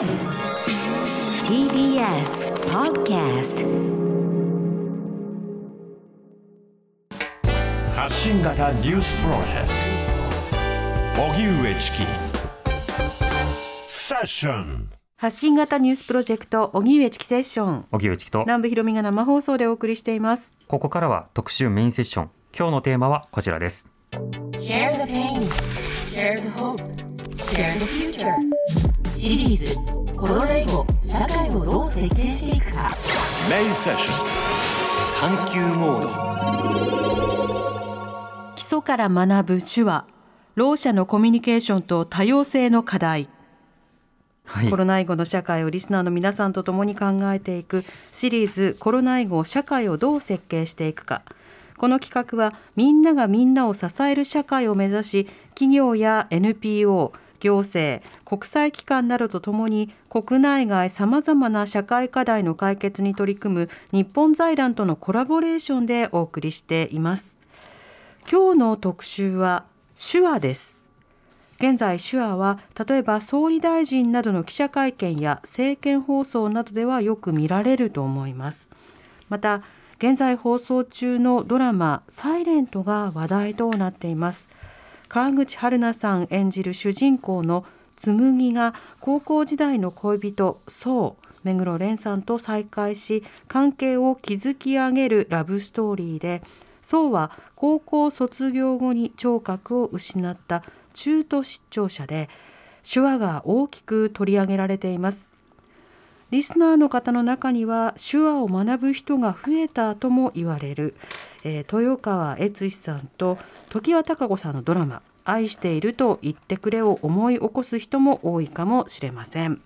TBS Podcast 発信型ニュースプロジェクト。荻上チキ。セッション。発信型ニュースプロジェクト荻上チキセッション。荻上チキと。南部ひろみが生放送でお送りしています。ここからは特集メインセッション。今日のテーマはこちらです。Share the pain. Share the hope. Share the future シリーズコロナ以後社会をどう設計していくか。メインセッション。探求モード。基礎から学ぶ手話。ろう者のコミュニケーションと多様性の課題、はい。コロナ以後の社会をリスナーの皆さんと共に考えていくシリーズコロナ以後社会をどう設計していくか。この企画はみんながみんなを支える社会を目指し企業や NPO 行政国際機関などとともに国内外さまざまな社会課題の解決に取り組む日本財団とのコラボレーションでお送りしています。今日の特集は手話です。現在手話は例えば総理大臣などの記者会見や政見放送などではよく見られると思います。また現在放送中のドラマサイレントが話題となっています。川口春奈さん演じる主人公の紬が高校時代の恋人そう目黒蓮さんと再会し関係を築き上げるラブストーリーでそうは高校卒業後に聴覚を失った中途失聴者で手話が大きく取り上げられています。リスナーの方の中には手話を学ぶ人が増えたとも言われる、えー豊川悦司さんと常盤貴子さんのドラマ「愛していると言ってくれ」を思い起こす人も多いかもしれません。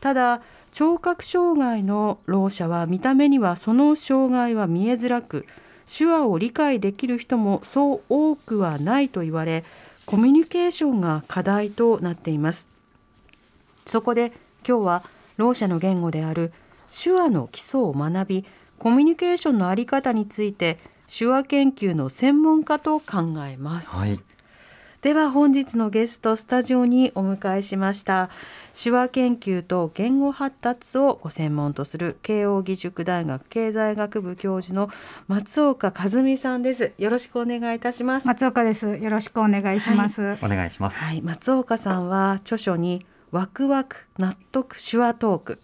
ただ聴覚障害のろう者は見た目にはその障害は見えづらく手話を理解できる人もそう多くはないと言われコミュニケーションが課題となっていますそこで今日はろう者の言語である手話の基礎を学びコミュニケーションのあり方について手話研究の専門家と考えます、はい。では本日のゲストスタジオにお迎えしました手話研究と言語発達をご専門とする慶應義塾大学経済学部教授の松岡和美さんです。よろしくお願いいたします。松岡です。よろしくお願いします。お願いします、はい、松岡さんは著書にワクワク納得手話トーク。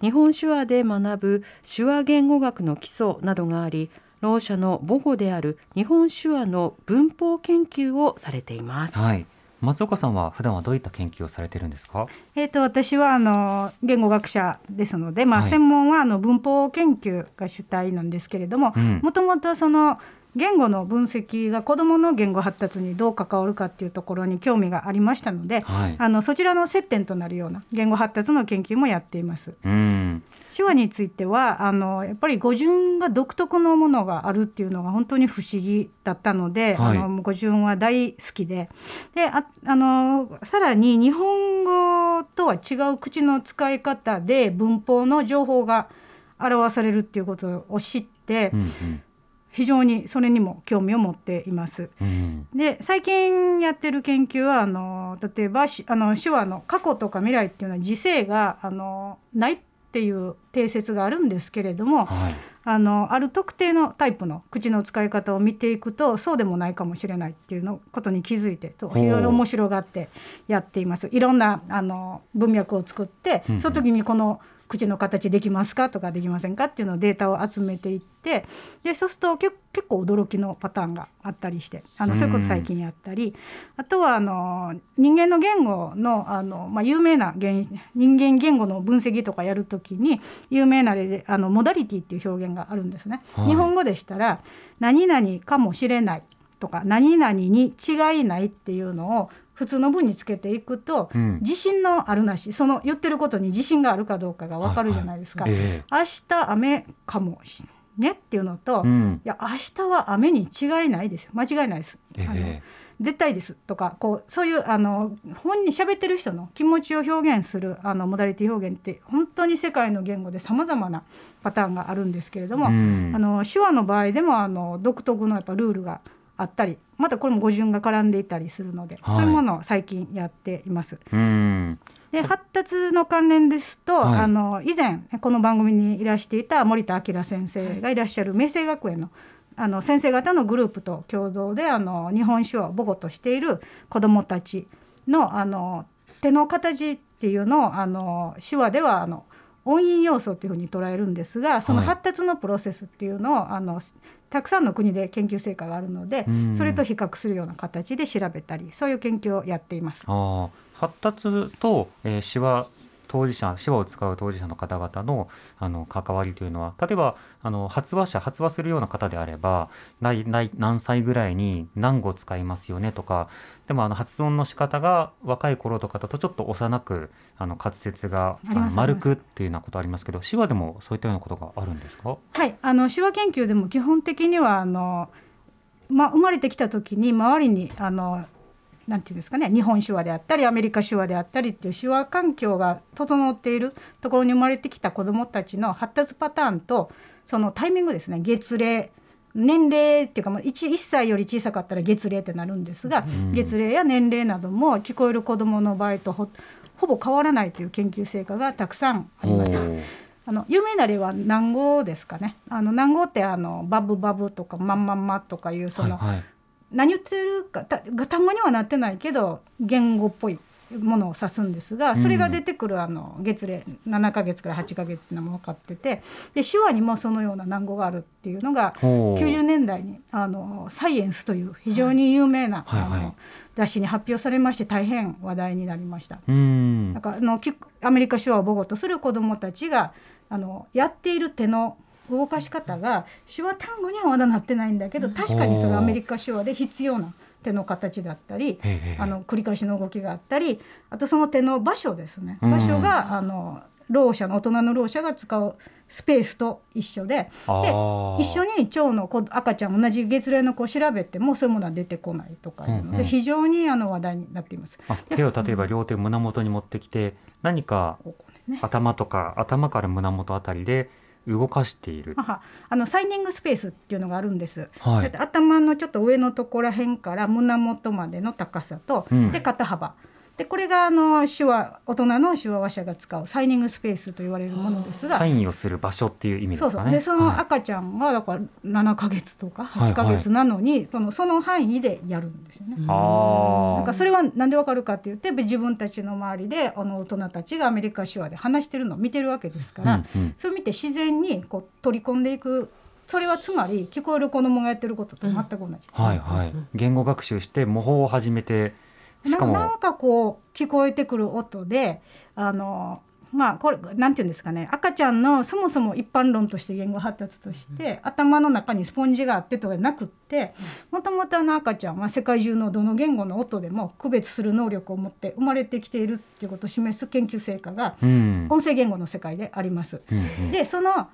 日本手話で学ぶ手話言語学の基礎などがありろう者の母語である日本手話の文法研究をされています。はい。松岡さんは普段はどういった研究をされてるんですか？えっ、と私はあの言語学者ですので、まあ、はい。専門はあの文法研究が主体なんですけれどもうん、もともとその言語の分析が子どもの言語発達にどう関わるかっていうところに興味がありましたので、はい。あのそちらの接点となるような言語発達の研究もやっています。うん。手話についてはあのやっぱり語順が独特のものがあるっていうのが本当に不思議だったので、はい。あの語順は大好きで。でああのさらに日本語とは違う口の使い方で文法の情報が表されるっていうことを知って、うんうん非常にそれにも興味を持っています。うんで最近やってる研究はあの例えばしあの手話の過去とか未来っていうのは時世があのないっていう定説があるんですけれどもはいあのある特定のタイプの口の使い方を見ていくとそうでもないかもしれないっていうのことに気づいてと非常に面白がってやっています。いろんなあの文脈を作って、うんうんその時にこの口の形できますかとかできませんかっていうのをデータを集めていってでそうするとけ結構驚きのパターンがあったりしてあのそういうこと最近やったりあとはあの人間の言語のあの、まあ、有名な言人間言語の分析とかやるときに有名な例であのモダリティっていう表現があるんですね。はい日本語でしたら何々かもしれないとか何々に違いないっていうのを普通の文につけていくと、うん。自信のあるなしその言ってることに自信があるかどうかが分かるじゃないですか。え明日雨かもしねっていうのと、いえうん。や明日は雨に違いないですよ。間違いないです。あのえ絶対ですとかこうそういうあの本に喋ってる人の気持ちを表現するあのモダリティ表現って本当に世界の言語でさまざまなパターンがあるんですけれども、うん。あの手話の場合でもあの独特のやっぱルールがあったりまたこれも語順が絡んでいたりするので、はい。そういうものを最近やっています。うん。で発達の関連ですと、はい。あの以前この番組にいらしていた森田明先生がいらっしゃる明星学園のあの先生方のグループと共同であの日本手話を母語としている子どもたちのあの手の形っていうのをあの手話ではあの音韻要素っていうふうに捉えるんですがそのはい発達のプロセスっていうのを、あのたくさんの国で研究成果があるのでうん。それと比較するような形で調べたりそういう研究をやっています。発達と、えー手話当事者手話を使う当事者の方々のあの関わりというのは例えばあの発話者発話するような方であればないない何歳ぐらいに何語使いますよねとかでもあの発音の仕方が若い頃とかだとちょっと幼くあの滑舌が丸くっていうようなことありますけど手話でもそういったようなことがあるんですか？はい、あの手話研究でも基本的にはあの、まあ、生まれてきた時に周りにあのなんていうんですかね日本手話であったりアメリカ手話であったりっていう手話環境が整っているところに生まれてきた子どもたちの発達パターンとそのタイミングですね月齢年齢っていうかまあ 1, 1歳より小さかったら月齢ってなるんですが、ん月齢や年齢なども聞こえる子どもの場合とほほぼ変わらないという研究成果がたくさんあります。あの有名な例は南語ですかね。あの南語ってあのバブバブとかマンマンマとかいうその、はいはい何言ってるかた単語にはなってないけど言語っぽいものを指すんですがそれが出てくるあの月齢7ヶ月から8ヶ月っていうのも分かっててで手話にもそのような南語があるっていうのがほう。90年代にあの「サイエンス」という非常に有名な、はいはい。はいあの雑誌に発表されまして大変話題になりました。うん。なんかあのきアメリカ手話を母語とする子どもたちがあのやっている手の動かし方が手話単語にはまだなってないんだけど確かにそれはアメリカ手話で必要な手の形だったりあの繰り返しの動きがあったりあとその手の場所ですね。うん。場所があのろう者の大人のろう者が使うスペースと一緒であでー一緒に腸の子赤ちゃん同じ月齢の子を調べてもそういうものは出てこないとかいうのうんうん。で非常にあの話題になっています。あ手を例えば両手を胸元に持ってきて何か頭とか頭から胸元あたりで動かしている。あのサイニングスペースっていうのがあるんです。はいで頭のちょっと上のところら辺から胸元までの高さと、うんで肩幅でこれがあの手話大人の手話話者が使うサイニングスペースと言われるものですがサ。インをする場所っていう意味でそうすかね。そうでそのはい赤ちゃんがだから7ヶ月とかはい8ヶ月なのに、そのその範囲でやるんですよね。あなんかそれはなんでわかるかって言って自分たちの周りであの大人たちがアメリカ手話で話してるのを見てるわけですから、うんうんそれを見て自然にこう取り込んでいくそれはつまり聞こえる子供がやってることと全く同じ。はいはい。言語学習して模倣を始めてしかも。ななんかこう聞こえてくる音であのまあこれなんていうんですかね。赤ちゃんのそもそも一般論として言語発達として、頭の中にスポンジがあってとかなくってもともとあの赤ちゃんは世界中のどの言語の音でも区別する能力を持って生まれてきているっていうことを示す研究成果がうん。音声言語の世界であります。でその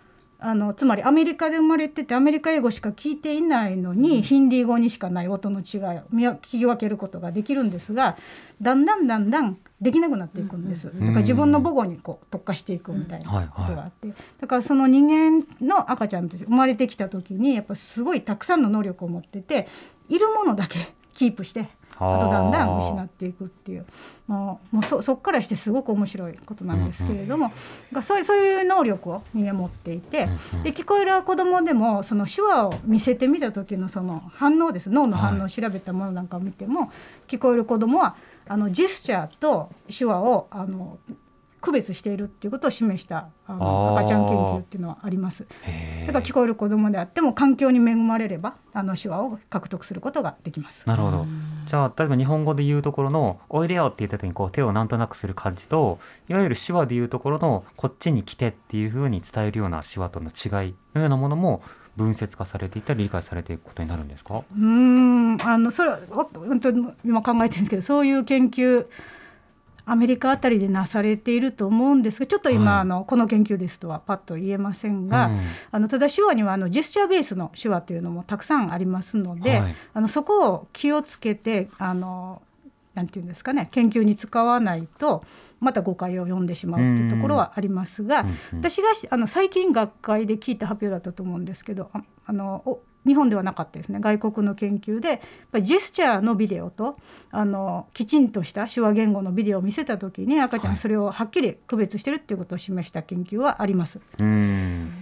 あのつまりアメリカで生まれててアメリカ英語しか聞いていないのに、ヒンディー語にしかない音の違いを聞き分けることができるんですがだんだんだんだんできなくなっていくんです、だから自分の母語にこう特化していくみたいなはいことがあって、だからその人間の赤ちゃんとして生まれてきた時にやっぱすごいたくさんの能力を持ってているものだけキープしてあとだんだん失っていくっていう。もうもうそそっからしてすごく面白いことなんですけれども、がそういうそういう能力を人間持っていて、うんうん。で聞こえる子どもでもその手話を見せてみた時のその反応です。脳の反応を調べたものなんかを見ても、聞こえる子どもはあのジェスチャーと手話をあの区別しているっていうことを示したあの赤ちゃん研究っていうのはあります。だから聞こえる子どもであっても環境に恵まれればあの手話を獲得することができます。なるほど。じゃあ例えば日本語で言うところの「おいでよ」って言った時にこう手をなんとなくする感じといわゆる手話で言うところの「こっちに来て」っていうふうに伝えるような手話との違いのようなものも分節化されていったり理解されていくことになるんですか？うーんあのそれはお本当に今考えてるんですけどそういう研究アメリカあたりでなされていると思うんですがちょっと今、はい。あのこの研究ですとはパッと言えませんが、うん。あのただ手話にはあのジェスチャーベースの手話というのもたくさんありますので、はい。あのそこを気をつけてあのなんていうんですかね研究に使わないとまた誤解を呼んでしまうっていうところはありますが、うん。うん。私があの最近学会で聞いた発表だったと思うんですけどああのお日本ではなかったですね。外国の研究でやっぱりジェスチャーのビデオとあのきちんとした手話言語のビデオを見せた時に赤ちゃんそれをはっきり区別してるっていうことを示した研究はあります。うん。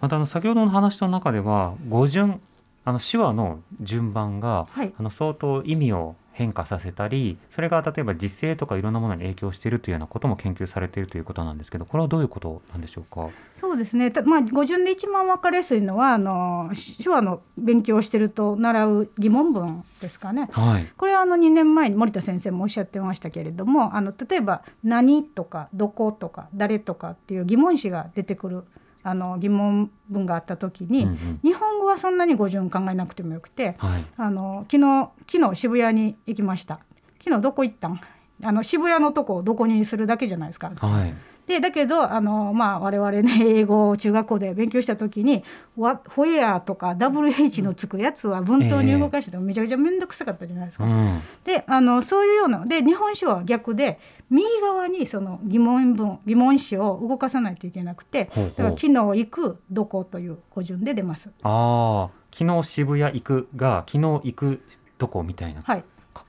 またあの先ほどの話の中では語順あの手話の順番がはい。あの相当意味を変化させたりそれが例えば実勢とかいろんなものに影響しているというようなことも研究されているということなんですけどこれはどういうことなんでしょうか？そうですね、たまあ、語順で一番分かりやすいのはあのし手話の勉強をしてると習う疑問文ですかね。はい。これはあの2年前に森田先生もおっしゃってましたけれどもあの例えば「何」とか「どこ」とか「誰」とかっていう疑問詞が出てくるあの疑問文があった時に、うんうん。日本語はそんなに語順考えなくてもよくてはい。あの昨日昨日渋谷に行きました。昨日どこ行ったん？あの渋谷のとこをどこにするだけじゃないですか。はいでだけどあの、まあ、我々ね英語を中学校で勉強した時に「What- Where」とか WH のつくやつは文頭に動かしててもめちゃくちゃ面倒くさかったじゃないですか。うんであのそういうようなで日本史は逆で右側にその疑問文疑問詞を動かさないといけなくてだから昨日行くどこという語順で出ます。ああ昨日渋谷行くが昨日行くどこみたいなはい、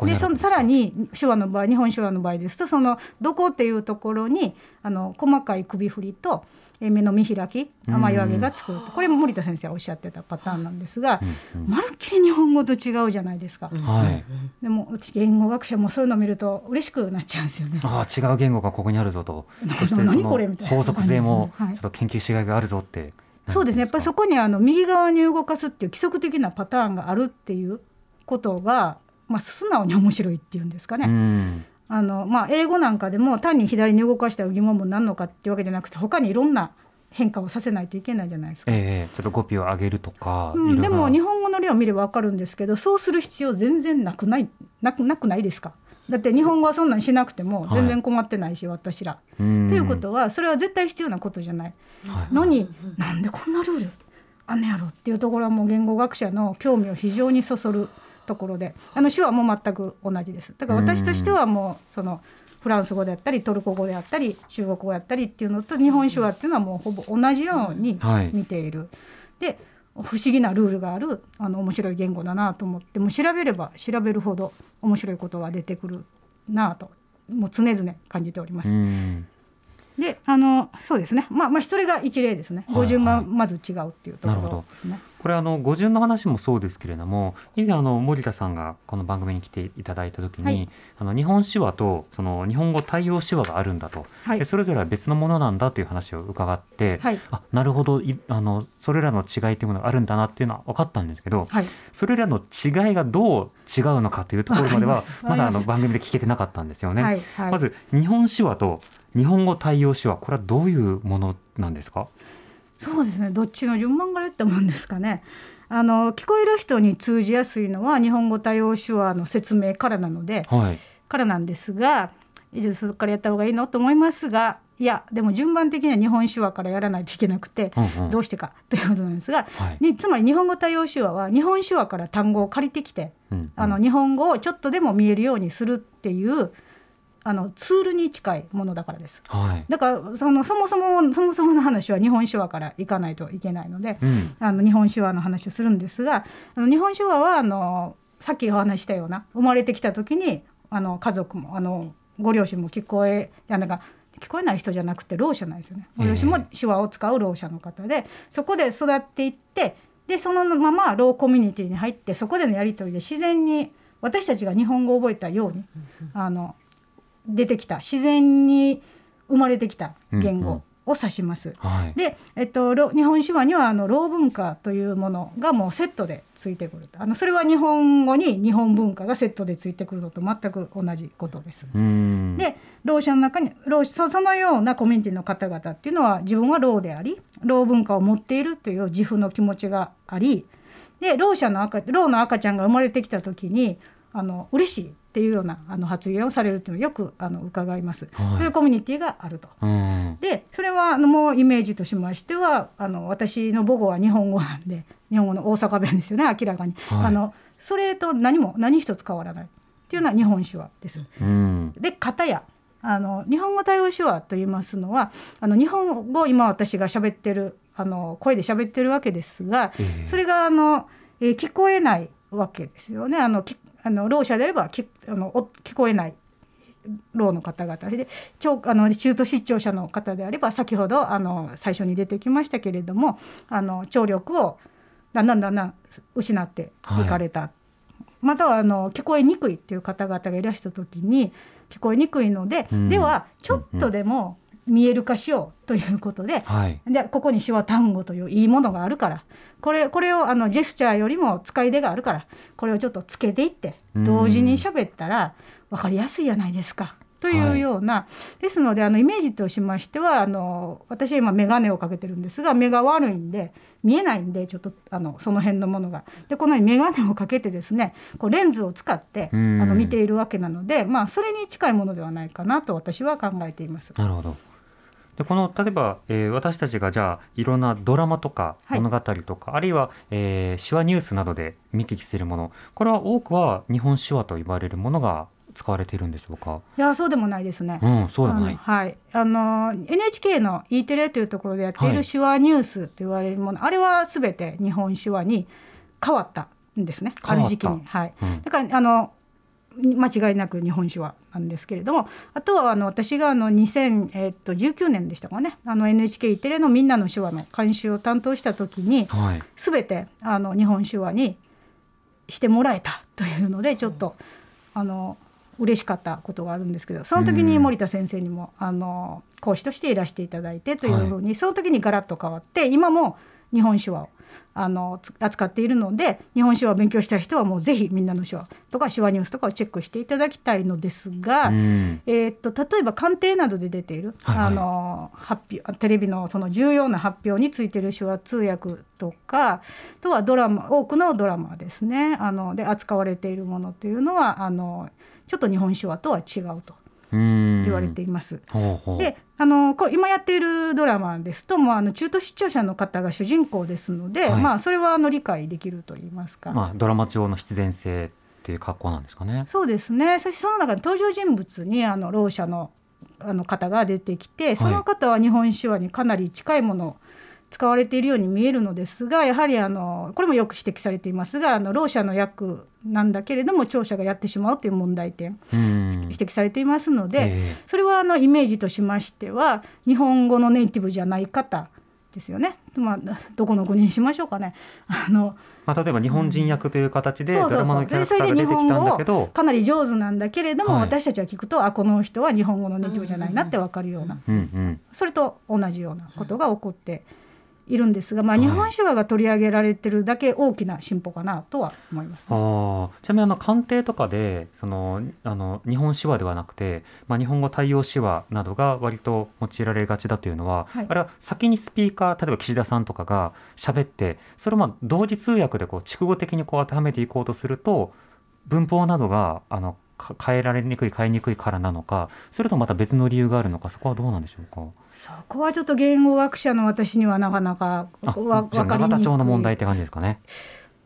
でそのさらに手話の場合日本手話の場合ですとその「どこ」っていうところにあの細かい首振りとえ目の見開き雨上げが作るとこれも森田先生がおっしゃってたパターンなんですがうんうん。まるっきり日本語と違うじゃないですか。はい。でも私言語学者もそういうのを見ると嬉しくなっちゃうんですよね。ああ違う言語がここにあるぞと。なそしてそ何のこれみたいな法則性もちょはいっと研究しがいがあるぞってそうですね。やっぱりそここにあの右側に動かすっていう規則的なパターンがあるっていうことが、まあ、素直に面白いっていうんですかね。うん。あのまあ、英語なんかでも単に左に動かしたら疑問文なのかっていうわけじゃなくて他にいろんな変化をさせないといけないじゃないですか。ええちょっと語尾を上げるとか、うん、でも日本語の例を見れば分かるんですけどそうする必要全然なくないなくなくないですか。だって日本語はそんなんしなくても全然困ってないし、私ら。とということはそれは絶対必要なことじゃない。はい。のになんでこんなルールあんねやろっていうところはもう言語学者の興味を非常にそそるところであの手話も全く同じです。だから私としてはもうそのフランス語であったりトルコ語であったり中国語であったりっていうのと日本手話っていうのはもうほぼ同じようにはい。見ている。で不思議なルールがあるあの面白い言語だなと思ってもう調べれば調べるほど面白いことが出てくるなともう常々感じております。うん。であのそうですね。まあまあそれが一例ですね。はい語順がまず違うっていうところですね。これあの語順の話もそうですけれども以前あの森田さんがこの番組に来ていただいた時に、はい。あの日本手話とその日本語対応手話があるんだと、はい。でそれぞれは別のものなんだという話を伺って、はい。あなるほどいあのそれらの違いというものがあるんだなっていうのは分かったんですけど、はい。それらの違いがどう違うのかというところまではまだあの番組で聞けてなかったんですよね。まず日本手話と日本語対応手話これはどういうものなんですか？そうですね。どっちの順番から言ってもんですかね。あの聞こえる人に通じやすいのは日本語対応手話の説明からなのではい。からなんですがいつそこからやった方がいいのと思いますがいやでも順番的には日本手話からやらないといけなくて、うんうん。どうしてか ということなんですが、はい。につまり日本語対応手話は日本手話から単語を借りてきてうんうん。あの日本語をちょっとでも見えるようにするっていうあのツールに近いものだからです。はいだからそのそもそもそもそもの話は日本手話からいかないといけないので、うんあの日本手話の話をするんですがあの日本手話はあのさっきお話ししたような生まれてきた時にあの家族もあのご両親も聞こえいやなんか聞こえない人じゃなくてろう者なんですよね。ご両親も手話を使うろう者の方でそこで育っていってでそのままローコミュニティに入ってそこでのやり取りで自然に私たちが日本語を覚えたようにあの出てきた。自然に生まれてきた言うんうん。語を指します。はい。で、えっと、ろ日本手話にはあの老文化というものがもうセットでついてくるあのそれは日本語に日本文化がセットでついてくるのと全く同じことです。うん。でろう者の中にろうそそのようなコミュニティの方々っていうのは自分はろうでありろう文化を持っているという自負の気持ちがありでろう者の赤ろうの赤ちゃんが生まれてきた時にあの嬉しいっていうようなあの発言をされるっていうのをよくあの伺います。はいそういうコミュニティがあると。うんでそれはあのもうイメージとしましてはあの私の母語は日本語なんで日本語の大阪弁ですよね明らかに、はいあのそれと何も何一つ変わらないっていうのは日本手話です。うんで片やあの日本語対応手話と言いますのはあの日本語今私が喋ってるあの声で喋ってるわけですがええそれがあのえー聞こえないわけですよね。あのきあのろう者であればきあのお聞こえないろうの方々で聴あの中途失調者の方であれば先ほどあの最初に出てきましたけれどもあの聴力をだんだんだんだん失っていかれた、またはあの聞こえにくいっていう方々がいらした時に聞こえにくいので、うん。ではちょっとでも見える化しようということで、はい。でここに手話単語といういいものがあるからこれこれをあのジェスチャーよりも使い手があるからこれをちょっとつけていってうん同時に喋ったら分かりやすいじゃないですか。というような、ですのであのイメージとしましてはあの私は今眼鏡をかけてるんですが目が悪いんで見えないんでちょっとあのその辺のものが。でこのように眼鏡をかけてですねこうレンズを使ってあうんの見ているわけなので、まあ、それに近いものではないかなと私は考えています。なるほど。でこの例えば、えー私たちがじゃあいろんなドラマとかはい物語とか、あるいは、えー手話ニュースなどで見聞きするものこれは多くは日本手話と言われるものが使われているんでしょうか？いやそうでもないですね。うん、そうでもない。はい、あの NHK の E テレというところでやっていはいる手話ニュースと言われるもの、あれはすべて日本手話に変わったんですね。ある時期に、はい。うんだからあの間違いなく日本手話なんですけれどもあとはあの私があの2019年でしたかねあの NHK テレの「みんなの手話」の監修を担当した時にはい。全てあの日本手話にしてもらえたというのでちょっとあの嬉しかったことがあるんですけどその時に森田先生にもあの講師としていらしていただいてというふうに、その時にガラッと変わって今も日本手話をあのつ扱っているので日本手話を勉強したい人はもうぜひみんなの手話とか手話ニュースとかをチェックしていただきたいのですが、うん。えーっと例えば官邸などで出ている、はいはいあの発表テレビのその重要な発表についている手話通訳とかあとはドラマ多くのドラマですねあので扱われているものというのはあのちょっと日本手話とは違うとうん。言われています。ほうほう。であの今やっているドラマですともうあの中途失調者の方が主人公ですので、はいまあそれはあの理解できると言いますか。まあドラマ上の必然性っていう格好なんですかね。そうですね。そしてその中で登場人物にあのろう者のあの方が出てきて、その方は日本手話にかなり近いものを使われているように見えるのですが、やはりあのこれもよく指摘されていますが、あのろう者の役なんだけれども聴者がやってしまうという問題点うん。指摘されていますので、えそれはあのイメージとしましては日本語のネイティブじゃない方ですよね。まあどこの国にしましょうかね。あのまあ例えば日本人役という形でドラマのキャラクターが出てきたんだけど、かなり上手なんだけれども、はい私たちは聞くとあこの人は日本語のネイティブじゃないなって分かるような、うんうん。それと同じようなことが起こっているんですが、まあ、はい。日本手話が取り上げられてるだけ大きな進歩かなとは思います、あー。ちなみにあの官邸とかでそのあの日本手話ではなくて、まあ、日本語対応手話などが割と用いられがちだというのは、はい。あれは先にスピーカー例えば岸田さんとかが喋ってそれをまあ同時通訳でこう筑語的にこう当てはめていこうとすると文法などがあのか変えられにくい変えにくいからなのかそれともまた別の理由があるのかそこはどうなんでしょうか？そこはちょっと言語学者の私にはなかなか分かりにくい永田町の問題って感じですかね。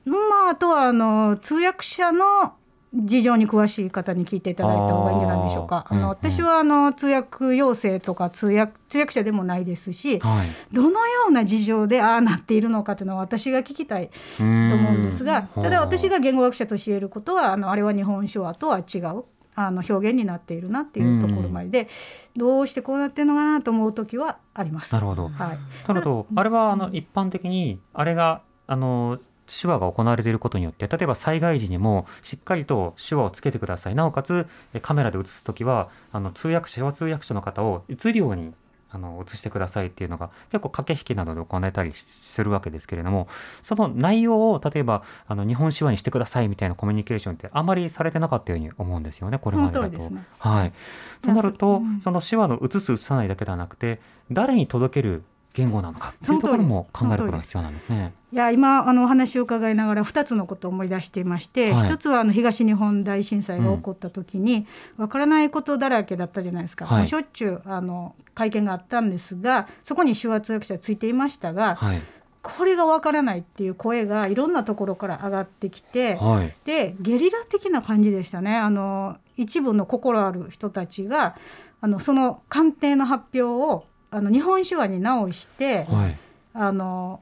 まあ、あとはあの通訳者の事情に詳しい方に聞いていただいた方がいいんじゃないでしょうか。あのうんうん私はあの通訳要請とか通訳通訳者でもないですし、はい、どのような事情でああなっているのかというのは私が聞きたいとと思うんですが、ただ私がが言語学者として言えることはあのあれは日本手話とは違う。あの表現になっているなっていうところまでで、どうしてこうなってるのかなと思う時はあります。なるほど。はい。なるほど、あれはあの一般的にあれがあの手話が行われていることによって例えば災害時にもしっかりと手話をつけてくださいなおかつえカメラで映す時はあの通訳手話通訳者の方を映るようにあの映してくださいっていうのが結構駆け引きなどで行えたりするわけですけれどもその内容を例えばあの日本手話にしてくださいみたいなコミュニケーションってあまりされてなかったように思うんですよねこれまでだと。ね。はい、となると、うん。その手話の映す映さないだけではなくて誰に届ける言語なのかっていうところも考えることが必要なんですね。いや今あのお話を伺いながら2つのことを思い出していまして、はい。一つはあの東日本大震災が起こった時に、わからないことだらけだったじゃないですか、はい。まあしょっちゅうあの会見があったんですがそこに手話通訳者ついていましたが、はい、これがわからないっていう声がいろんなところから上がってきて、はい、でゲリラ的な感じでしたね。あの一部の心ある人たちがあのその官邸の発表をあの日本手話に直して、はい、あの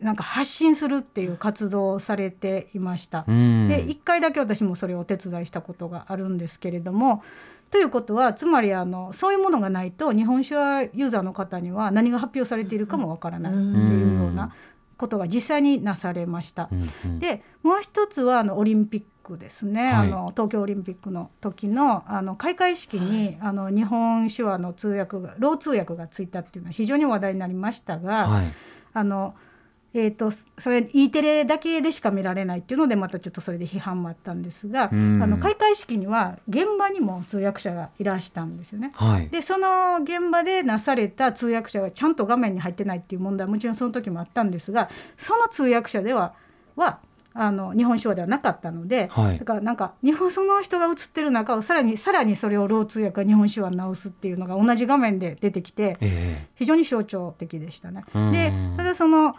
なんか発信するっていう活動をされていました。うん。で1回だけ私もそれをお手伝いしたことがあるんですけれどもということはつまりあのそういうものがないと日本手話ユーザーの方には何が発表されているかもわからないっていうようなことが実際になされました。うんうん。でもう一つはあのオリンピックですね、はい。あの東京オリンピックの時のあの開会式に、あの日本手話の通訳がろう通訳がついたっていうのは非常に話題になりましたが、はい。あのえー、とそれ E テレだけでしか見られないっていうのでまたちょっとそれで批判もあったんですが、うん。あの開会式には現場にも通訳者がいらしたんですよね。はい。でその現場でなされた通訳者がちゃんと画面に入ってないっていう問題はもちろんその時もあったんですがその通訳者でははあの日本手話ではなかったので、はい。だからなんか日本その人が映ってる中をさらにさらにそれをろう通訳が日本手話に直すっていうのが同じ画面で出てきてえ非常に象徴的でしたね。うん。でただその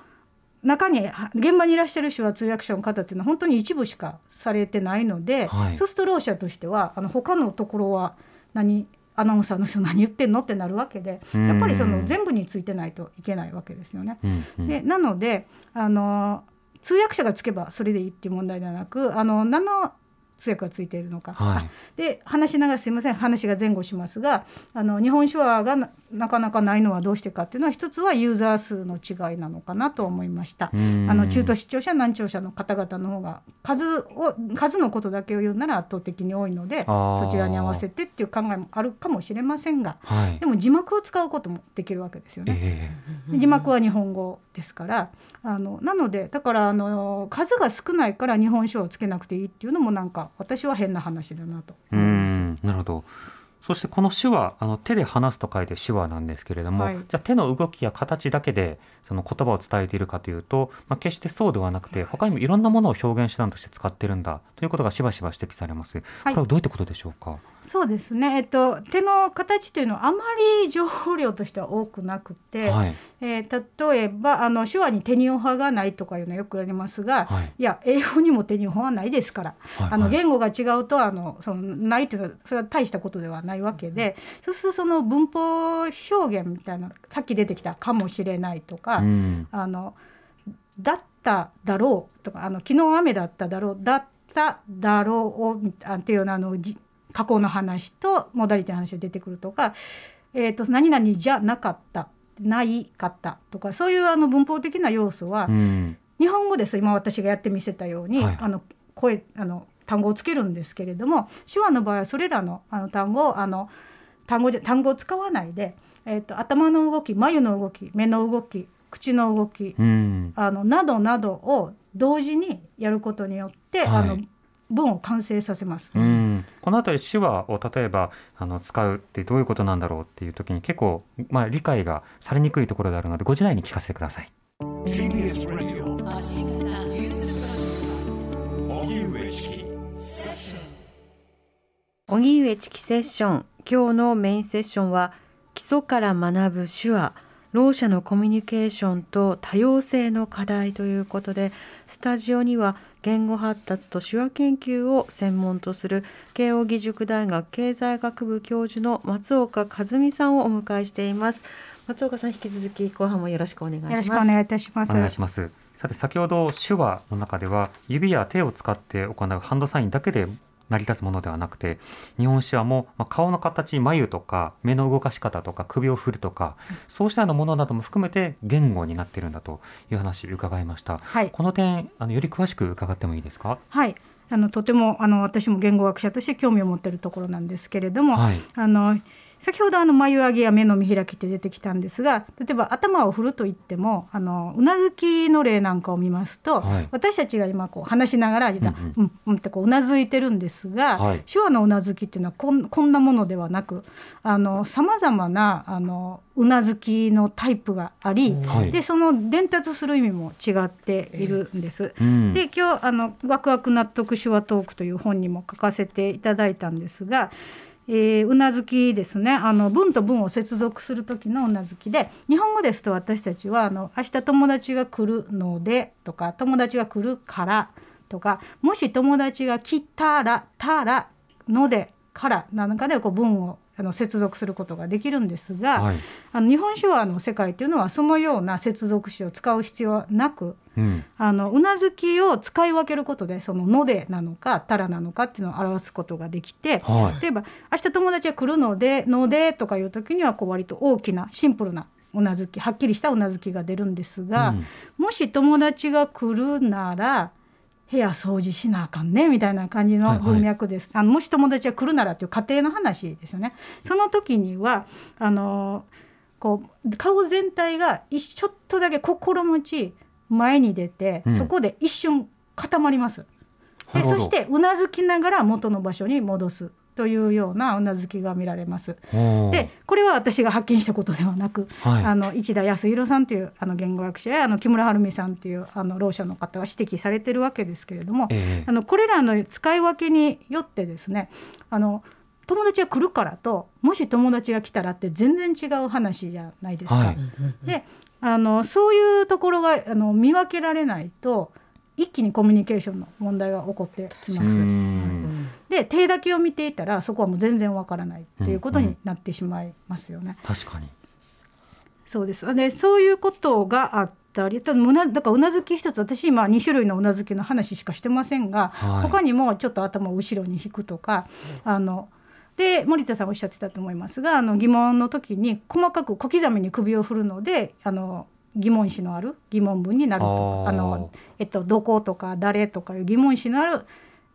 中には現場にいらっしゃる手話通訳者の方っていうのは本当に一部しかされてないので、はい。そうするとろう者としてはあの他のところは何アナウンサーの人何言ってんのってなるわけでうんやっぱりその全部についてないといけないわけですよね。えうんうん。でなのであの通訳者がつけばそれでいいっていう問題ではなくあの何の通訳がついているのか、はい。で話しながらすいません。話が前後しますがあの日本手話がななかなかないのはどうしてかっていうのは一つはユーザー数の違いなのかなと思いました。うん。あの中途失調者難聴者の方々の方が数を数のことだけを言うなら圧倒的に多いのでそちらに合わせてっていう考えもあるかもしれませんがはい。でも字幕を使うこともできるわけですよね。え。で字幕は日本語ですからあのなのでだからあの数が少ないから日本書をつけなくていいっていうのもなんか私は変な話だなと思います。んなるほどそしてこの手話あの手で話すと書いて手話なんですけれども、はいじゃあ手の動きや形だけでその言葉を伝えているかというと、まあ、決してそうではなくて他にもいろんなものを表現手段として使ってるんだということがしばしば指摘されます。はいこれはどういったことでしょうか？そうですね、えっと、手の形というのはあまり情報量としては多くなくて、はい。えー例えばあの手話に手にオハがないとかいうのはよくありますが、はい。いや英語にも手にオハはないですから、はい。あのはい。言語が違うとあのそのないというのはそれは大したことではないわけで、そうするとその文法表現みたいなさっき出てきた「かもしれない」とか、うん。あのだっただろうとかあの昨日雨だっただろうだっただろうみたいなっていうようなあのじ過去の話とモダリティの話が出てくるとか、えー、と何々じゃなかったないかったとかそういうあの文法的な要素は、うん。日本語です。今私がやってみせたように、はい。あの声あの単語をつけるんですけれども手話の場合はそれらのあの単語をあの単語じゃ単語を使わないで、えー、と頭の動き眉の動き目の動き口の動きうん。あのなどなどを同時にやることによって、はい。あの文を完成させます。うん、この辺り手話を例えばあの使うってどういうことなんだろうっていう時に結構、まあ、理解がされにくいところであるのでご時代に聞かせてください。TBS Radio 荻上チキセッション。今日のメインセッションは基礎から学ぶ手話。ろう者のコミュニケーションと多様性の課題ということでスタジオには言語発達と手話研究を専門とする慶應義塾大学経済学部教授の松岡和美さんをお迎えしています松岡さん引き続き後半もよろしくお願いしますよろしくお願いいたします。お願いします。さて先ほど手話の中では指や手を使って行うハンドサインだけで成り立つものではなくて日本手話もまあ顔の形眉とか目の動かし方とか首を振るとかそうしたようなものなども含めて言語になっているんだという話伺いました。はいこの点あのより詳しく伺ってもいいですか？はい。あのとてもあの私も言語学者として興味を持っているところなんですけれども、はいあの先ほどあの眉上げや目の見開きって出てきたんですが例えば頭を振ると言ってもあのうなずきの例なんかを見ますと、はい。私たちが今こう話しながら実はうんうん。うんってこううなずいてるんですが、はい。手話のうなずきっていうのはこんこんなものではなくさまざまなあのうなずきのタイプがあり、はい。でその伝達する意味も違っているんです。うん。で今日あの「ワクワク納得手話トーク」という本にも書かせていただいたんですが、えーうなずきですね。あの文と文を接続する時のうなずきで日本語ですと私たちはあの「明日友達が来るので」とか「友達が来るから」とかもし友達が来たら「たら」のでからなんかでこう文をあの接続することができるんですが、はい。あの日本手話の世界というのはそのような接続詞を使う必要はなくうん。あのうなずきを使い分けることでその「ので」なのか「たら」なのかっていうのを表すことができてはい。例えば「明日友達が来るので」「ので」とかいう時にはこう割と大きなシンプルなうなずきはっきりしたうなずきが出るんですが、うん。もし友達が来るなら部屋掃除しなあかんねみたいな感じのはいはい。文脈です、あのもし友達が来るならっていう家庭の話ですよね。その時にはあのこう顔全体が一ちょっとだけ心持ち前に出て、うん。そこで一瞬固まります。でそしてうなずきながら元の場所に戻すというようなうなずきが見られます。でこれは私が発見したことではなくはい。あの市田康弘さんというあの言語学者やあの木村晴美さんというあのろう者の方が指摘されてるわけですけれども、ええ。あのこれらの使い分けによってですねあの友達が来るからともし友達が来たらって全然違う話じゃないですか。はい。であのそういうところがあの見分けられないと一気にコミュニケーションの問題が起こってきまうす。んで手だけを見ていたらそこはもう全然わからないっていうことになってしまいますよね。確かに。そうです。でそういうことがあったりただうなだからうなずき一つ私今2種類のうなずきの話しかしてませんが、はい。他にもちょっと頭を後ろに引くとかあので森田さんおっしゃってたと思いますがあの疑問の時に細かく小刻みに首を振るのであの疑問詞のある疑問文になるとあーあの、えっと、どことか誰とかいう疑問詞のある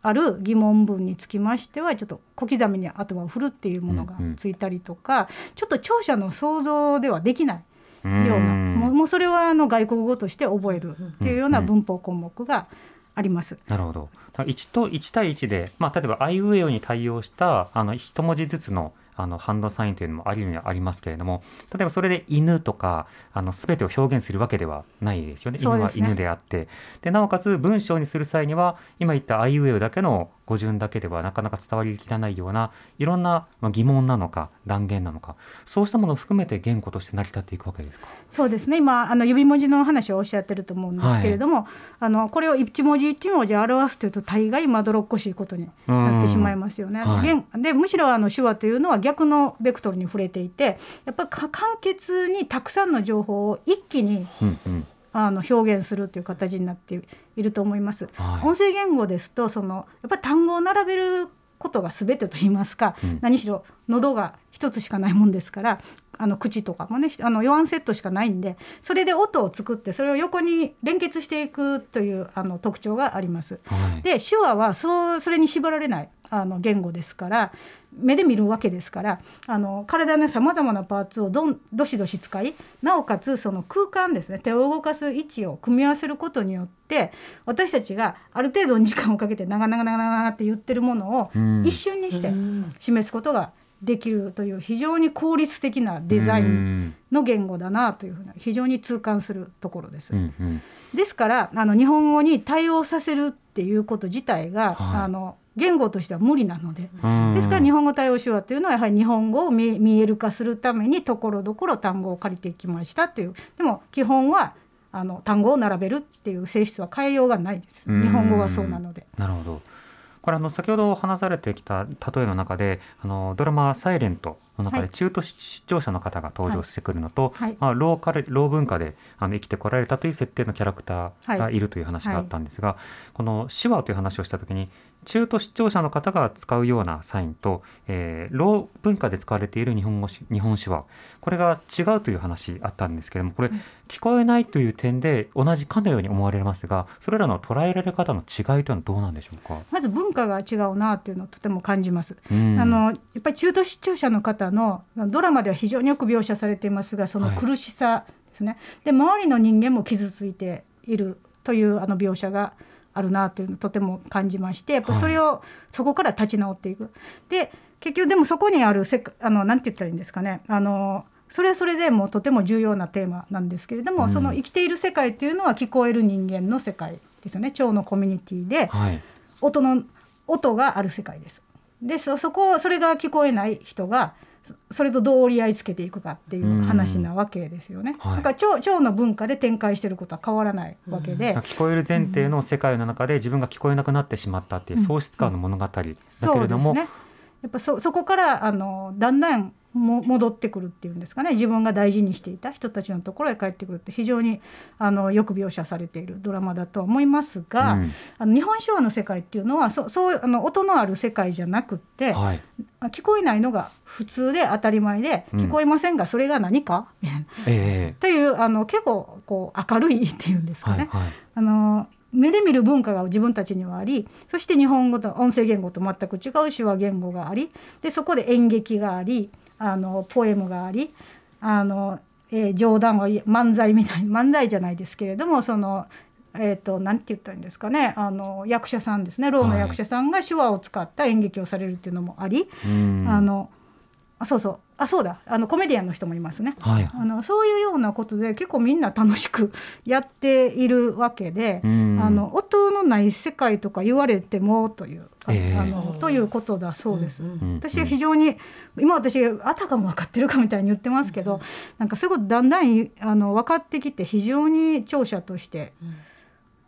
ある疑問文につきましてはちょっと小刻みに頭を振るっていうものがついたりとか、ちょっと聴者の想像ではできないよようなもうもうそれはあの外国語として覚えるっていうような文法項目があります。なるほど。1と1対1で、まあ、例えばあいうえおに対応したあの一文字ずつのあのハンドサインというのもありにはありますけれども例えばそれで犬とかあの全てを表現するわけではないですよねね。犬は犬であって。でなおかつ文章にする際には今言ったあいうえおだけの語順だけではなかなか伝わりきらないようないろんなまあ疑問なのか断言なのかそうしたものを含めて言語として成り立っていくわけですか？そうですね。今あの指文字の話をおっしゃってると思うんですけれども、あのこれを一文字一文字表すというと大概まどろっこしいことになってしまいますよね。うんはい。言でむしろあの手話というのは逆のベクトルに触れていてやっぱりか簡潔にたくさんの情報を一気にうんうんあの表現するという形になっていると思います。はい音声言語ですとそのやっぱり単語を並べることが全てと言いますか、うん何しろ喉が一つしかないもんですからあの口とかもねあの4セットしかないんでそれで音を作ってそれを横に連結していくというあの特徴があります。はいで手話はそうそれに縛られないあの言語ですから目で見るわけですからあの体のさまざまなパーツをどんどしどし使いなおかつその空間ですね手を動かす位置を組み合わせることによって私たちがある程度の時間をかけて長々長々って言ってるものをうん。一瞬にして示すことができるという非常に効率的なデザイうンん。の言語だなというふうな非常に痛感するところです。うんうん。ですからあの日本語に対応させるっていうこと自体が、はい。あの言語としては無理なので。うん。ですから日本語対応手話というのはやはり日本語を見見える化するためにところどころ単語を借りてきましたという。でも基本はあの単語を並べるっていう性質は変えようがないです。うん。日本語がそうなので。なるほど。これあの先ほど話されてきた例えの中であのドラマ「サイレントの中はい。で中途出場者の方が登場してくるのと、はい。まあ、ローカルロー文化であの生きてこられたという設定のキャラクターがい。るという話があったんですが、この手話という話をした時に中途出張者の方が使うようなサインと、えー、ロー文化で使われている日本語し日本手話これが違うという話あったんですけれどもこれ、聞こえないという点で同じかのように思われますがそれらの捉えられ方の違いというのはどうなんでしょうか、まず文化が違うなっていうのをとても感じます。うん。あのやっぱり中途出張者の方のドラマでは非常によく描写されていますがそのはい。苦しさですね、で周りの人間も傷ついているというあの描写があるなというのをとても感じましてやっぱりそれをそこから立ち直っていく。で結局でもそこにあるせかあのなんて言ったらいいんですかね。あのそれはそれでもうとても重要なテーマなんですけれども、うん。その生きている世界というのは聞こえる人間の世界ですよね。腸のコミュニティではい。音の音がある世界です。でそそこそれが聞こえない人がそそれとどう折り合いつけていくかっていう話なわけですよね。はい。だから腸腸の文化で展開していることは変わらないわけで、聞こえる前提の世界の中で自分が聞こえなくなってしまったっていう喪失感の物語だけれども、そうですね。やっぱそそこからあのだんだんも戻ってくるっていうんですかね。自分が大事にしていた人たちのところへ帰ってくるって非常にあのよく描写されているドラマだとは思いますが、うん。あの日本手話の世界っていうのはそそうあの音のある世界じゃなくって、はい。聞こえないのが普通で当たり前でうん。聞こえませんがそれが何か、え というあの結構こう明るいっていうんですかね、えはいはい。あの目で見る文化が自分たちにはありそして日本語と音声言語と全く違う手話言語がありでそこで演劇がありあのポエムがありあの、えー冗談は漫才みたい漫才じゃないですけれどもその。えー、となんて言ったらいいんですかねあの役者さんですねろうの役者さんが手話を使った演劇をされるっていうのもあり、うんあのあそうそうあそうだ。あのコメディアンの人もいますね。はい。あのそういうようなことで結構みんな楽しくやっているわけで、うん。あの音のない世界とか言われてもという、あのということだそうです。うん私は非常に今私あたかも分かってるかみたいに言ってますけど、なんかそういうことだんだんあの分かってきて非常に聴者として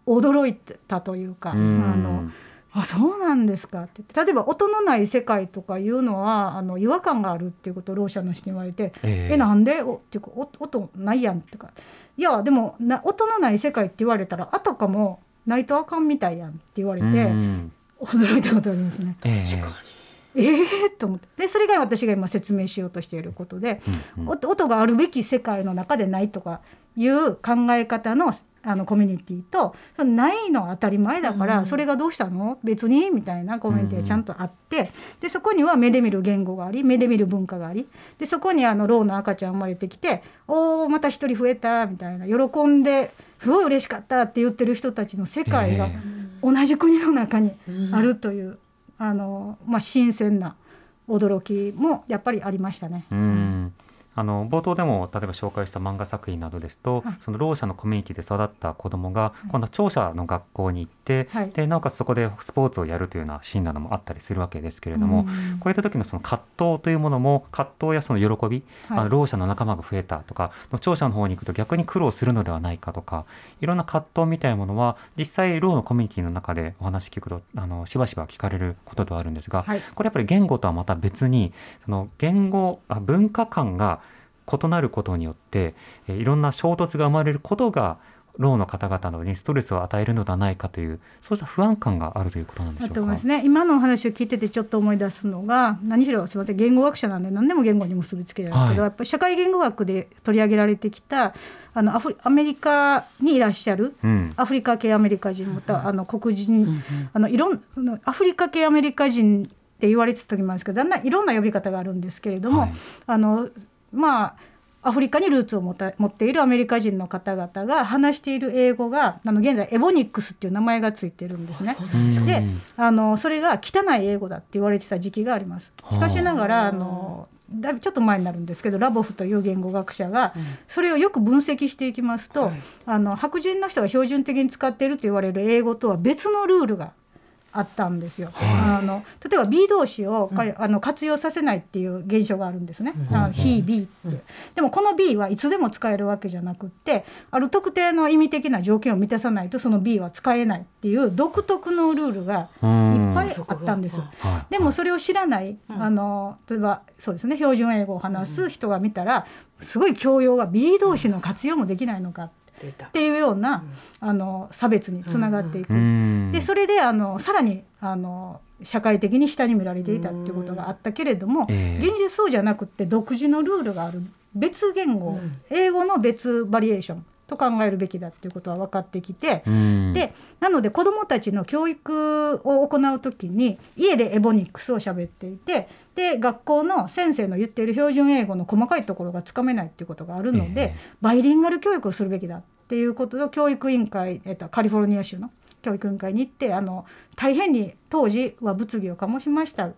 驚いたというか、うん。あのあそうなんですかって例えば音のない世界とかいうのはあの違和感があるっていうことをろう者の人に言われてええなんで？おっていうかお音ないやんってかいやでもな音のない世界って言われたらあたかもないとあかんみたいやんって言われて、うん。驚いたことがありますね。ええ。ええー、と思って。でそれが私が今説明しようとしていることで、うんうん。音音があるべき世界の中でないとかいう考え方のあのコミュニティとないのは当たり前だから、それがどうしたの？別に？みたいなコミュニティがちゃんとあって、でそこには目で見る言語があり目で見る文化がありでそこにあのろうの赤ちゃん生まれてきて「おーまた一人増えた」みたいな喜んですごい嬉しかったって言ってる人たちの世界がえ同じ国の中にあるという、あのまあ、新鮮な驚きもやっぱりありましたね。うんあの冒頭でも例えば紹介した漫画作品などですと、はい。そのろう者のコミュニティで育った子どもが、今度は聴者の学校に行って、はい。でなおかつそこでスポーツをやるというようなシーンなどもあったりするわけですけれども、うん。こういった時のその葛藤というものも葛藤やその喜び、はい。あのろう者の仲間が増えたとか聴者の方に行くと逆に苦労するのではないかとかいろんな葛藤みたいなものは実際ろうのコミュニティの中でお話聞くとあのしばしば聞かれることではあるんですが、はい。これやっぱり言語とはまた別にその言語あ文化観が異なることによって、えーいろんな衝突が生まれることがろうの方々にストレスを与えるのではないかというそうした不安感があるということなんでしょうか。だと思いま。すね今のお話を聞いててちょっと思い出すのが何しろすみません言語学者なんで何でも言語に結びつけるんですけど、はい。やっぱり社会言語学で取り上げられてきたあのアフリアメリカにいらっしゃるうん。アフリカ系アメリカ人またあの黒人、あのいろんアフリカ系アメリカ人って言われてた時もあるんですけどだんだんいろんな呼び方があるんですけれども、はい。あのまあアフリカにルーツを持た持っているアメリカ人の方々が話している英語があの現在エボニックスっていう名前がついてるんですね。うんであのそれが汚い英語だって言われてた時期があります。しかしながらあのだいぶちょっと前になるんですけどラボフという言語学者がそれをよく分析していきますと、あの白人の人が標準的に使っていると言われる英語とは別のルールがあったんですよ。あの例えば B 動詞を彼、あの活用させないっていう現象があるんですね。あの he B って、でもこの B はいつでも使えるわけじゃなくってある特定の意味的な条件を満たさないとその B は使えないっていう独特のルールがいっぱいあったんです。はい。でもそれを知らない、あの例えばそうですね標準英語を話す人が見たら、すごい教養が B 動詞の活用もできないのかっていうような、あの差別につながっていく。うん。でそれであのさらにあの社会的に下に見られていたっていうことがあったけれども、ええ。現実そうじゃなくって独自のルールがある。別言語、英語の別バリエーションと考えるべきだっていうことは分かってきて、うん。でなので子どもたちの教育を行う時に家でエボニックスを喋っていてで学校の先生の言っている標準英語の細かいところがつかめないっていうことがあるので、ええ。バイリンガル教育をするべきだっていうことを教育委員会、えっと、カリフォルニア州の教育委員会に行ってあの大変に当時は物議を醸しました。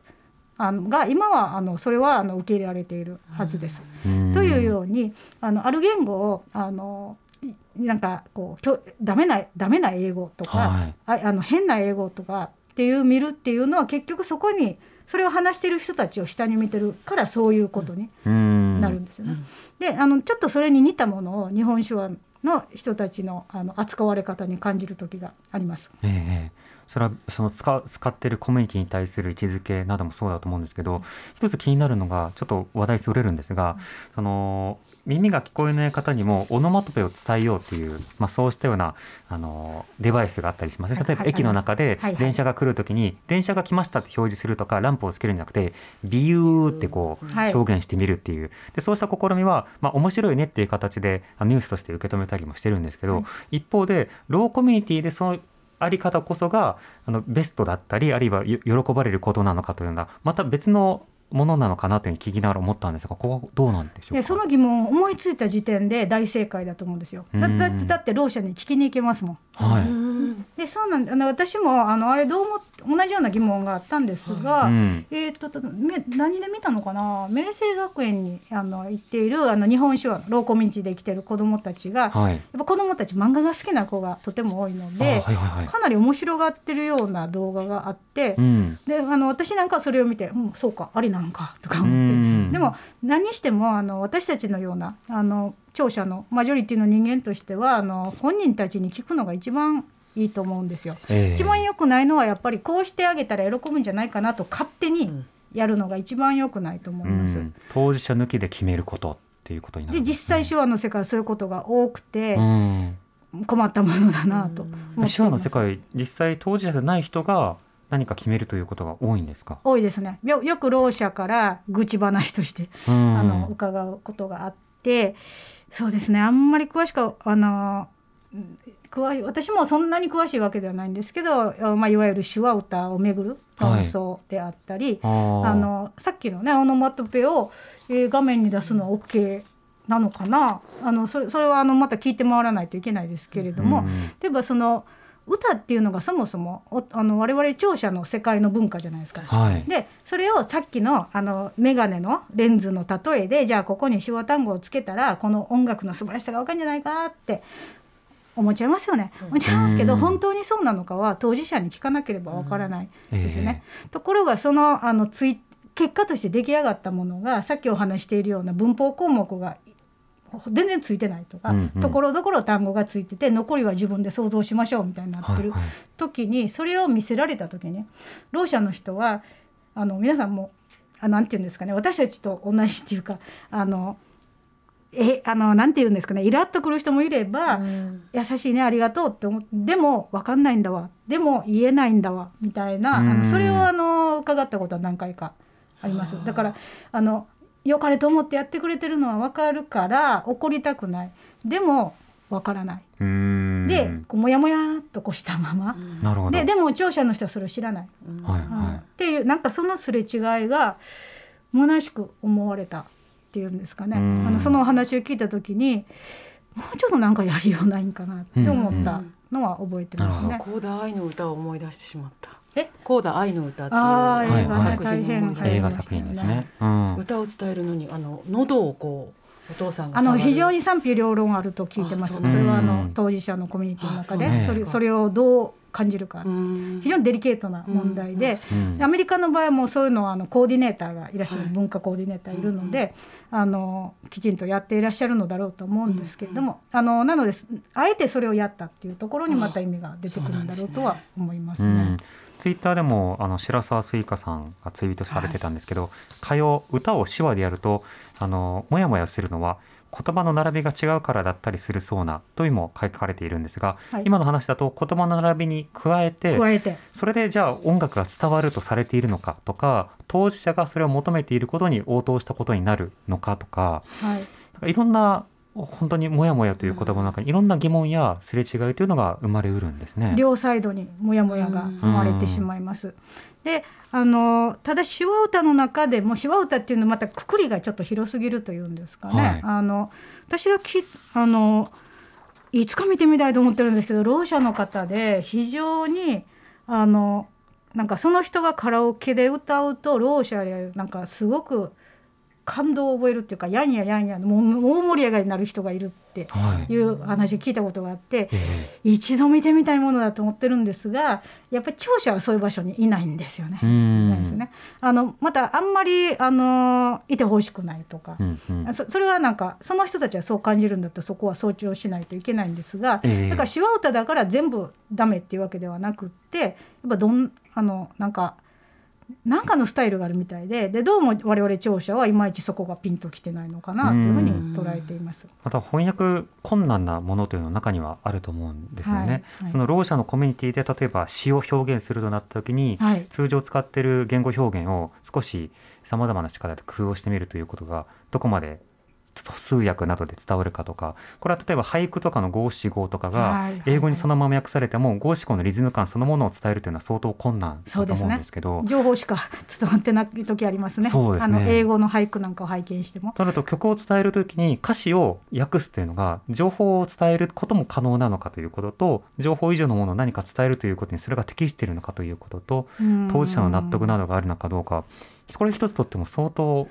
あのが今はあのそれはあの受け入れられているはずです。うん。というようにあのある言語をあのいなんかこうきょダメなダメな英語とか、はい。ああの変な英語とかっていう見るっていうのは結局そこにそれを話してる人たちを下に見てるからそういうことにうんなるんですよね。であのちょっとそれに似たものを日本手話の人たちのあの扱われ方に感じる時があります。ええそれはその使う使ってるコミュニティに対する位置づけなどもそうだと思うんですけど一つ気になるのがちょっと話題それるんですが、その耳が聞こえない方にもオノマトペを伝えようっていう、まあ、そうしたようなあのデバイスがあったりしますね。例えばはい駅の中で電車が来るときに電車が来ましたって表示するとかランプをつけるんじゃなくてビューってこうはい。表現してみるっていう。でそうした試みは、まあ、面白いねっていう形でニュースとして受け止めたりもしてるんですけど、はい。一方でローコミュニティでそのあり方こそがあのベストだったりあるいはよ喜ばれることなのかというようなまた別のものなのかなというふうに聞きながら思ったんですがここはどうなんでしょうその疑問を思いついた時点で大正解だと思うんですよ。だだうんだってろう者に聞きに行けますもん。はいでそうなんあの私もあのあれどうも同じような疑問があったんですが、うん。えー、ととめ何で見たのかな？明星学園にあの行っているあの日本手話ローコミュニティで生きている子どもたちが、やっはいぱ子どもたち漫画が好きな子がとても多いのあで、はいはいはい。かなり面白がってるような動画があって、うん。であの私なんかはそれを見て、うん、そうかありなんかとかう思って。ん。でも何にしてもあの私たちのようなあの聴者のマジョリティの人間としてはあの本人たちに聞くのが一番いいと思うんですよ。ええ。一番良くないのはやっぱりこうしてあげたら喜ぶんじゃないかなと勝手にやるのが一番良くないと思います。うん。当事者抜きで決めることっていうことになる。でね実際手話の世界はそういうことが多くてうん。困ったものだなと手話の世界実際当事者じゃない人が何か決めるということが多いんですか、多いですね。よよくろう者から愚痴話としてうん。あの伺うことがあってそうですね。あんまり詳しくはあのうん詳しい私もそんなに詳しいわけではないんですけど、あまあ、いわゆる手話歌をめぐる論争であったり、あー。あのさっきのねオノマトペを、えー画面に出すのは OK なのかな。あのそれそれはあのまた聞いて回らないといけないですけれども、うん例えばその歌っていうのがそもそもおあの我々聴者の世界の文化じゃないですか。はい。でそれをさっきのあの眼鏡のレンズの例えでじゃあここに手話単語をつけたらこの音楽の素晴らしさが分かるんじゃないかって思っちゃいますよね。思っちゃいますけどうん。本当にそうなのかは当事者に聞かなければ分からないですよね。えところがそのあのツイ結果として出来上がったものがさっきお話ししているような文法項目が全然ついてないとか、うんうん。ところどころ単語がついてて残りは自分で想像しましょうみたいになってるはいはい。時にそれを見せられた時にろう者の人はあの皆さんもあなんて言うんですかね私たちと同じっていうかあのえあのなんて言うんですかね。イラッとくる人もいれば、優しいねありがとうって思ってでも分かんないんだわ。でも言えないんだわ。みたいなあうん。のそれをあの伺ったことは何回かあります。だからあの良かれと思ってやってくれてるのは分かるから怒りたくない。でも分からない、でこうモヤモヤっとこうしたまま、なるほど。ででも聴者の人はそれを知らない、はいうん。はっていうなんかそのすれ違いが虚しく思われたっていうんですかね、うんあのそのお話を聞いた時にもうちょっとなんかやりようないんかなって思ったのは覚えてますうんね。高田愛の歌を思い出してしまった。え高田愛の歌っていうあ映画作品を思い出い、映画作品ですね。歌を伝えるのにあの喉をこうお父さんがあの非常に賛否両論あると聞いてます。そあそうれはあうん。の当事者のコミュニティの中であそれそれをどう感じるかうん。非常にデリケートな問題で、うん。アメリカの場合はもうそういうのはあのコーディネーターがいらっしゃる、はい文化コーディネーターいるので、あのきちんとやっていらっしゃるのだろうと思うんですけれども、あのなのですあえてそれをやったっていうところにまた意味が出てくるんだろうとは思いますね。うんツイッターでもあの白沢スイカさんがツイートされてたんですけど「歌謡歌を手話でやるとあのもやもやするのは言葉の並びが違うからだったりするそうな」というのも書かれているんですが、はい。今の話だと言葉の並びに加えて加えて。それでじゃあ音楽が伝わるとされているのかとか当事者がそれを求めていることに応答したことになるのかとかはい。いろんな本当にもやもやという言葉の中にいろんな疑問やすれ違いというのが生まれうるんですね。両サイドにモヤモヤが生まれてしまいます。であのただ手話歌の中でも手話歌っていうのはまたくくりがちょっと広すぎるというんですかね。はいあの私がきあのいつか見てみたいと思ってるんですけどろう者の方で非常にあのなんかその人がカラオケで歌うとろう者でなんかすごく感動を覚えるっていうかやんややんやもう大盛り上がりになる人がいるってはい。いう話を聞いたことがあってえ一度見てみたいものだと思ってるんですがやっぱり聴者はそういう場所にいないんですよね。ないですよね。あのまたあんまりあのいてほしくないとかう、んうん。そそれはなんかその人たちはそう感じるんだったらそこは尊重しないといけないんですが、ええ。だから手話歌だから全部ダメっていうわけではなくってやっぱどんあのなんかなんかのスタイルがあるみたいででどうも我々聴者はいまいちそこがピンときてないのかなというふうに捉えています。また翻訳困難なものというのの中にはあると思うんですよね。はいはいそのろう者のコミュニティで例えば詩を表現するとなった時に、はい通常使っている言語表現を少しさまざまな力で工夫をしてみるということがどこまで通訳などで伝わるかとかこれは例えば俳句とかの五七五とかが英語にそのまま訳されても五七五のリズム感そのものを伝えるというのは相当困難だと思うんですけど。情報しか伝わってない時ありますね。そうですねあの英語の俳句なんかを拝見しても。となると曲を伝えるときに歌詞を訳すというのが情報を伝えることも可能なのかということと情報以上のものを何か伝えるということにそれが適しているのかということと当事者の納得などがあるのかどうかこれ一つとっても相当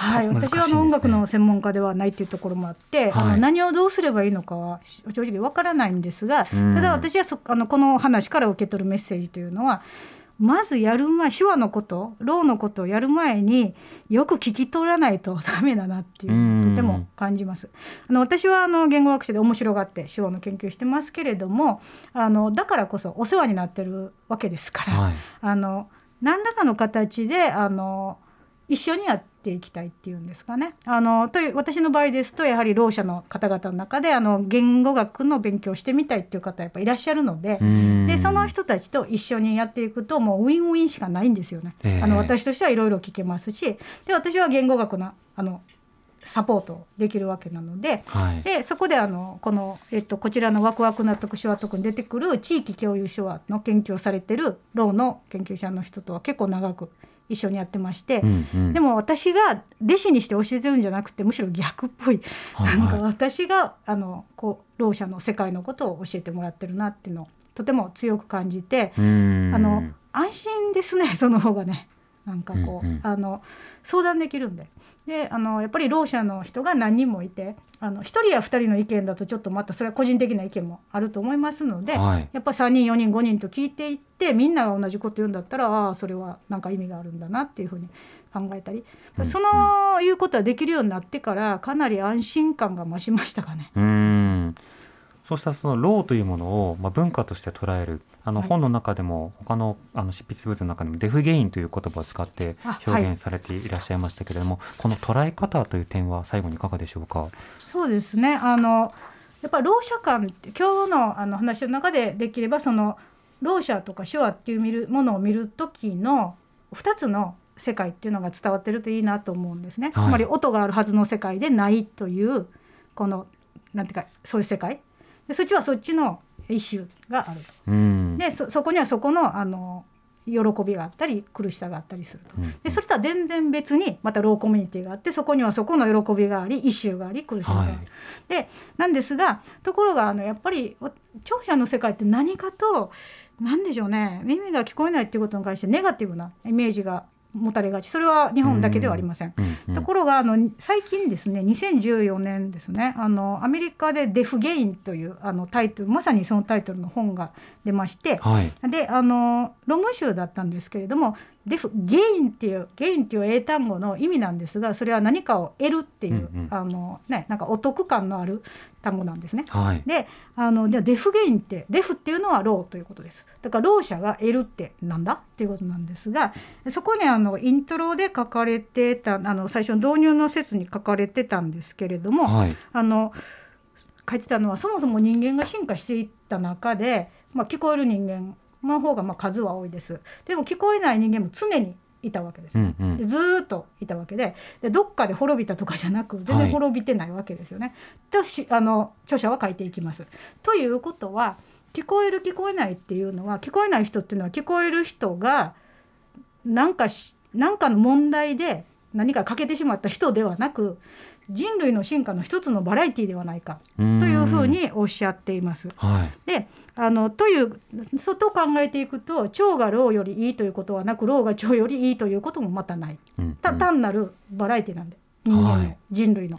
はい、私はあの音楽の専門家ではないというところもあって、あのはい何をどうすればいいのかはし正直わからないんですが、うん。ただ私はそあのこの話から受け取るメッセージというのはまずやる前手話のことろうのことをやる前によく聞き取らないと ダメだなっていううんとても感じます。あの私はあの言語学者で面白がって手話の研究してますけれどもあのだからこそお世話になってるわけですから、はい。あの何らかの形であの一緒にやっていきたいっていうんですかね。あのという私の場合ですとやはりろう者の方々の中であの言語学の勉強をしてみたいっていう方やっぱいらっしゃるので。でその人たちと一緒にやっていくともうウィンウィンしかないんですよね。ええあの私としてはいろいろ聞けますしで私は言語学のあのサポートできるわけなのではいでそこであのこの、えっと、こちらのワクワク納得手話特に出てくる地域共有手話の研究をされてるろうの研究者の人とは結構長く一緒にやってまして、うんうん。でも私が弟子にして教えてるんじゃなくてむしろ逆っぽい、はいなんかはい私があのこうろう者の世界のことを教えてもらってるなっていうのをとても強く感じて、うん。あの安心ですねその方がね。なんかこう、うんうん。あの相談できるんで。であのやっぱりろう者の人が何人もいてあの1人や2人の意見だとちょっとまたそれは個人的な意見もあると思いますので、はい。やっぱり3人4人5人と聞いていってみんなが同じこと言うんだったらああそれはなんか意味があるんだなっていうふうに考えたり、うん。そのいうことはできるようになってからかなり安心感が増しましたかね。うん。そうしたそのローというものを、まあ、文化として捉えるあのはい。本の中でも他のあの執筆物の中でもデフゲインという言葉を使ってあ表現されていらっしゃいましたけれども、この捉え方という点は最後にいかがでしょうか？そうですね。あのやっぱりろう者感って今日のあの話の中でできればそのろう者とか手話っていう見るものを見る時の2つの世界っていうのが伝わってるといいなと思うんですね。はい。つまり音があるはずの世界でないというこのなんていうかそういう世界。でそっちはそっちの一種があると。うんでそそこにはそこのあの喜びがあったり苦しさがあったりすると。うんでそれとは全然別にまたローコミュニティがあってそこにはそこの喜びがありイシューがあり苦しみがある。はいでなんですがところがあのやっぱりお聴者の世界って何かと何でしょうね耳が聞こえないっていうことに関してネガティブなイメージが持たれがち。それは日本だけではありません。ところがあの最近ですね2014年ですねあのアメリカで「Deaf Gain」というあのタイトルまさにそのタイトルの本が出ましてはい。であの論文集だったんですけれども Deaf Gain っていう Gain っていう英単語の意味なんですがそれは何かを得るっていう、うんうん。あのねなんかお得感のある単語なんですね。はい。であのじゃあ Deaf Gain って Deaf っていうのはろうということです。だからろう者が得るってなんだ？っていうことなんですがそこにあのイントロで書かれてたあの最初の導入の説に書かれてたんですけれども、はい。あの書いてたのはそもそも人間が進化していった中で、まあ、聞こえる人間の方がまあ数は多いですでも聞こえない人間も常にいたわけですう。んうんでずーっといたわけででどっかで滅びたとかじゃなく全はい然滅びてないわけですよね。としあの著者は書いていきます。ということは聞こえる聞こえないっていうのは聞こえない人っていうのは聞こえる人がなんかしなんかの問題で何か欠けてしまった人ではなく人類の進化の一つのバラエティではないかとというふうにおっしゃっています。はいであのというそう考えていくと腸が老よりいいということはなく老が腸よりいいということもまたないうんた単なるバラエティなんで人間の、はい人類の。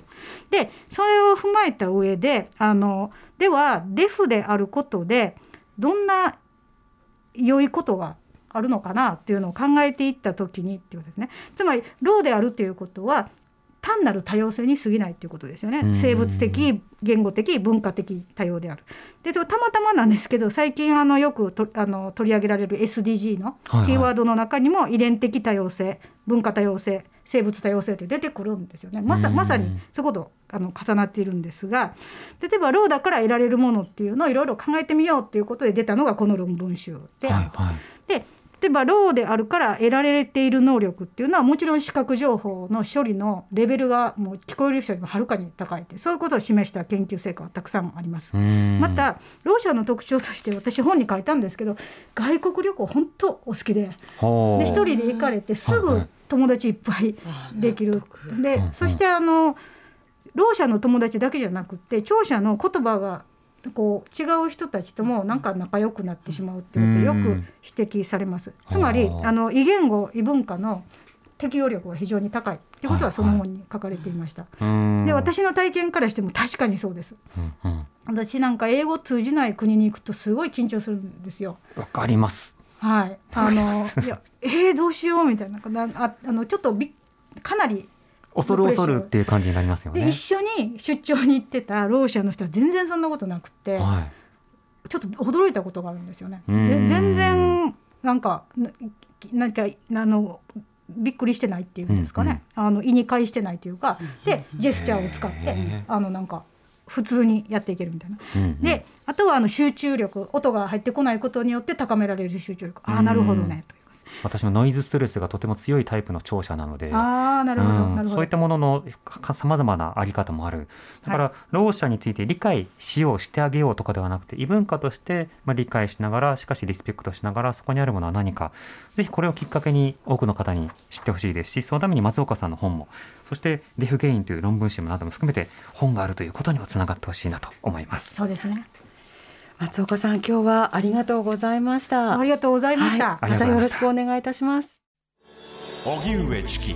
でそれを踏まえた上であのではデフであることでどんな良いことがあるのかなっていうのを考えていった時にっていうことですね。つまり老であるっていうことは単なる多様性に過ぎないっていうことですようんね。生物的言語的文化的多様である。でたまたまなんですけど最近あのよくとあの取り上げられる SDG のキーワードの中にも遺伝的多様性文化多様性生物多様性って出てくるんですよね。まさうんまさにそういうことあの重なっているんですが例えばローだから得られるものっていうのをいろいろ考えてみようっていうことで出たのがこの論文集で。はいはいで例えばローであるから得られている能力っていうのはもちろん視覚情報の処理のレベルがもう聞こえる人よりもはるかに高いってそういうことを示した研究成果はたくさんあります。うん。またろう者の特徴として私本に書いたんですけど外国旅行本当お好きでで一人で行かれてすぐ友達いっぱいできる。でそしてあのろう者の友達だけじゃなくって聴者の言葉がこう違う人たちともなんか仲良くなってしまうっていうことでよく指摘されます。つまりあ。の異言語異文化の適応力が非常に高いってことはそのはい。本に書かれていました。うん。で私の体験からしても確かにそうです。うんうん。私なんか英語通じない国に行くとすごい緊張するんですよ。わかります。はい、あのいやえー、どうしようみたいな。なああのちょっとびかなり恐る恐るっていう感じになりますよね。で一緒に出張に行ってたろう者の人は全然そんなことなくて、はい。ちょっと驚いたことがあるんですよね。全然なんかななんかあのびっくりしてないっていうんですかね、あの意に介してないというかでジェスチャーを使ってあのなんか普通にやっていけるみたいな。うんうん。であとはあの集中力音が入ってこないことによって高められる集中力。ああなるほどねと私もノイズストレスがとても強いタイプの聴者なのでああなるほど、うんなるほど。そういったもののさまざまなあり方もある。だから、ろう者について理解しようしてあげようとかではなくて異文化として、まあ、理解しながらしかしリスペクトしながらそこにあるものは何か。ぜひこれをきっかけに多くの方に知ってほしいですしそのために松岡さんの本もそしてデフゲインという論文集なども含めて本があるということにもつながってほしいなと思います。そうですね松岡さん今日はありがとうございました。ありがとうございました、はい、またよろしくお願いいたします。荻上チキ